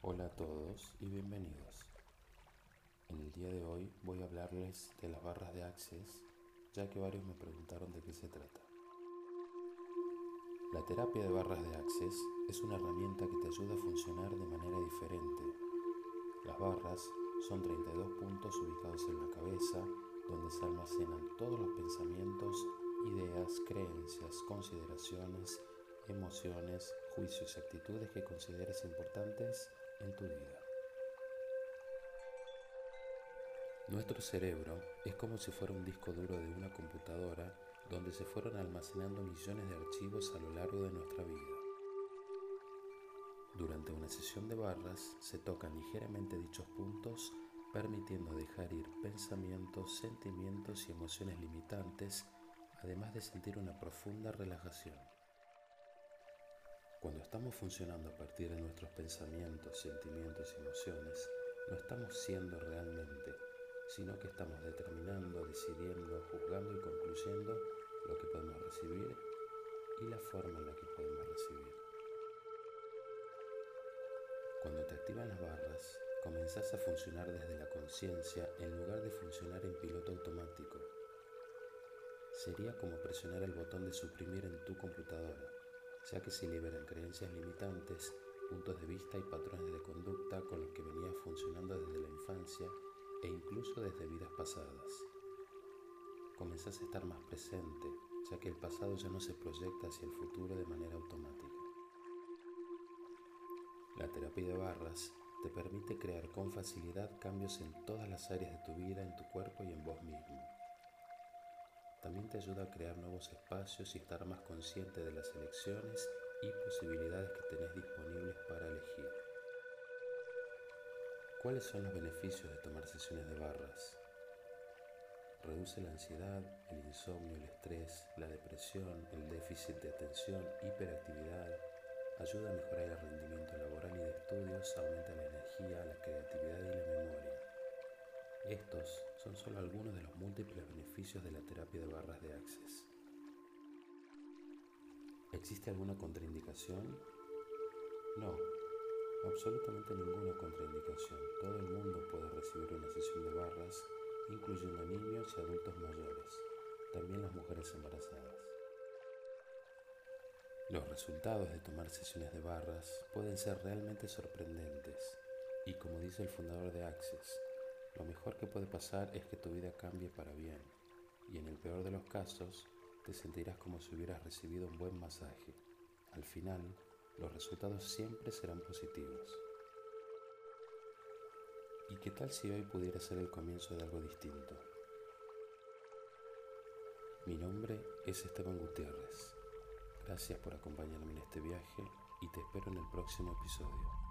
Hola a todos y bienvenidos. En el día de hoy voy a hablarles de las barras de Access, ya que varios me preguntaron de qué se trata. La terapia de barras de Access es una herramienta que te ayuda a funcionar de manera diferente. Las barras son 32 puntos ubicados en la cabeza, donde se almacenan todos los pensamientos, ideas, creencias, consideraciones, emociones, juicios y actitudes que consideres importantes en tu vida. Nuestro cerebro es como si fuera un disco duro de una computadora donde se fueron almacenando millones de archivos a lo largo de nuestra vida. Durante una sesión de barras se tocan ligeramente dichos puntos permitiendo dejar ir pensamientos, sentimientos y emociones limitantes, además de sentir una profunda relajación. Cuando estamos funcionando a partir de nuestros pensamientos, sentimientos y emociones, no estamos siendo realmente, sino que estamos determinando, decidiendo, juzgando y concluyendo lo que podemos recibir y la forma en la que podemos recibir. Cuando te activan las barras, comenzás a funcionar desde la conciencia en lugar de funcionar en piloto automático. Sería como presionar el botón de suprimir en tu computadora ya que se liberan creencias limitantes, puntos de vista y patrones de conducta con los que venía funcionando desde la infancia e incluso desde vidas pasadas. Comenzás a estar más presente, ya que el pasado ya no se proyecta hacia el futuro de manera automática. La terapia de barras te permite crear con facilidad cambios en todas las áreas de tu vida, en tu cuerpo y en vos mismo. También te ayuda a crear nuevos espacios y estar más consciente de las elecciones y posibilidades que tenés disponibles para elegir. ¿Cuáles son los beneficios de tomar sesiones de barras? Reduce la ansiedad, el insomnio, el estrés, la depresión, el déficit de atención, hiperactividad, ayuda a mejorar el rendimiento laboral y de estudios, aumenta la energía, la creatividad y la memoria. Estos son solo algunos de los múltiples beneficios de la terapia de barras de Access. ¿Existe alguna contraindicación? No, absolutamente ninguna contraindicación. Todo el mundo puede recibir una sesión de barras, incluyendo niños y adultos mayores, también las mujeres embarazadas. Los resultados de tomar sesiones de barras pueden ser realmente sorprendentes y como dice el fundador de Access, lo mejor que puede pasar es que tu vida cambie para bien y en el peor de los casos te sentirás como si hubieras recibido un buen masaje. Al final, los resultados siempre serán positivos. ¿Y qué tal si hoy pudiera ser el comienzo de algo distinto? Mi nombre es Esteban Gutiérrez. Gracias por acompañarme en este viaje y te espero en el próximo episodio.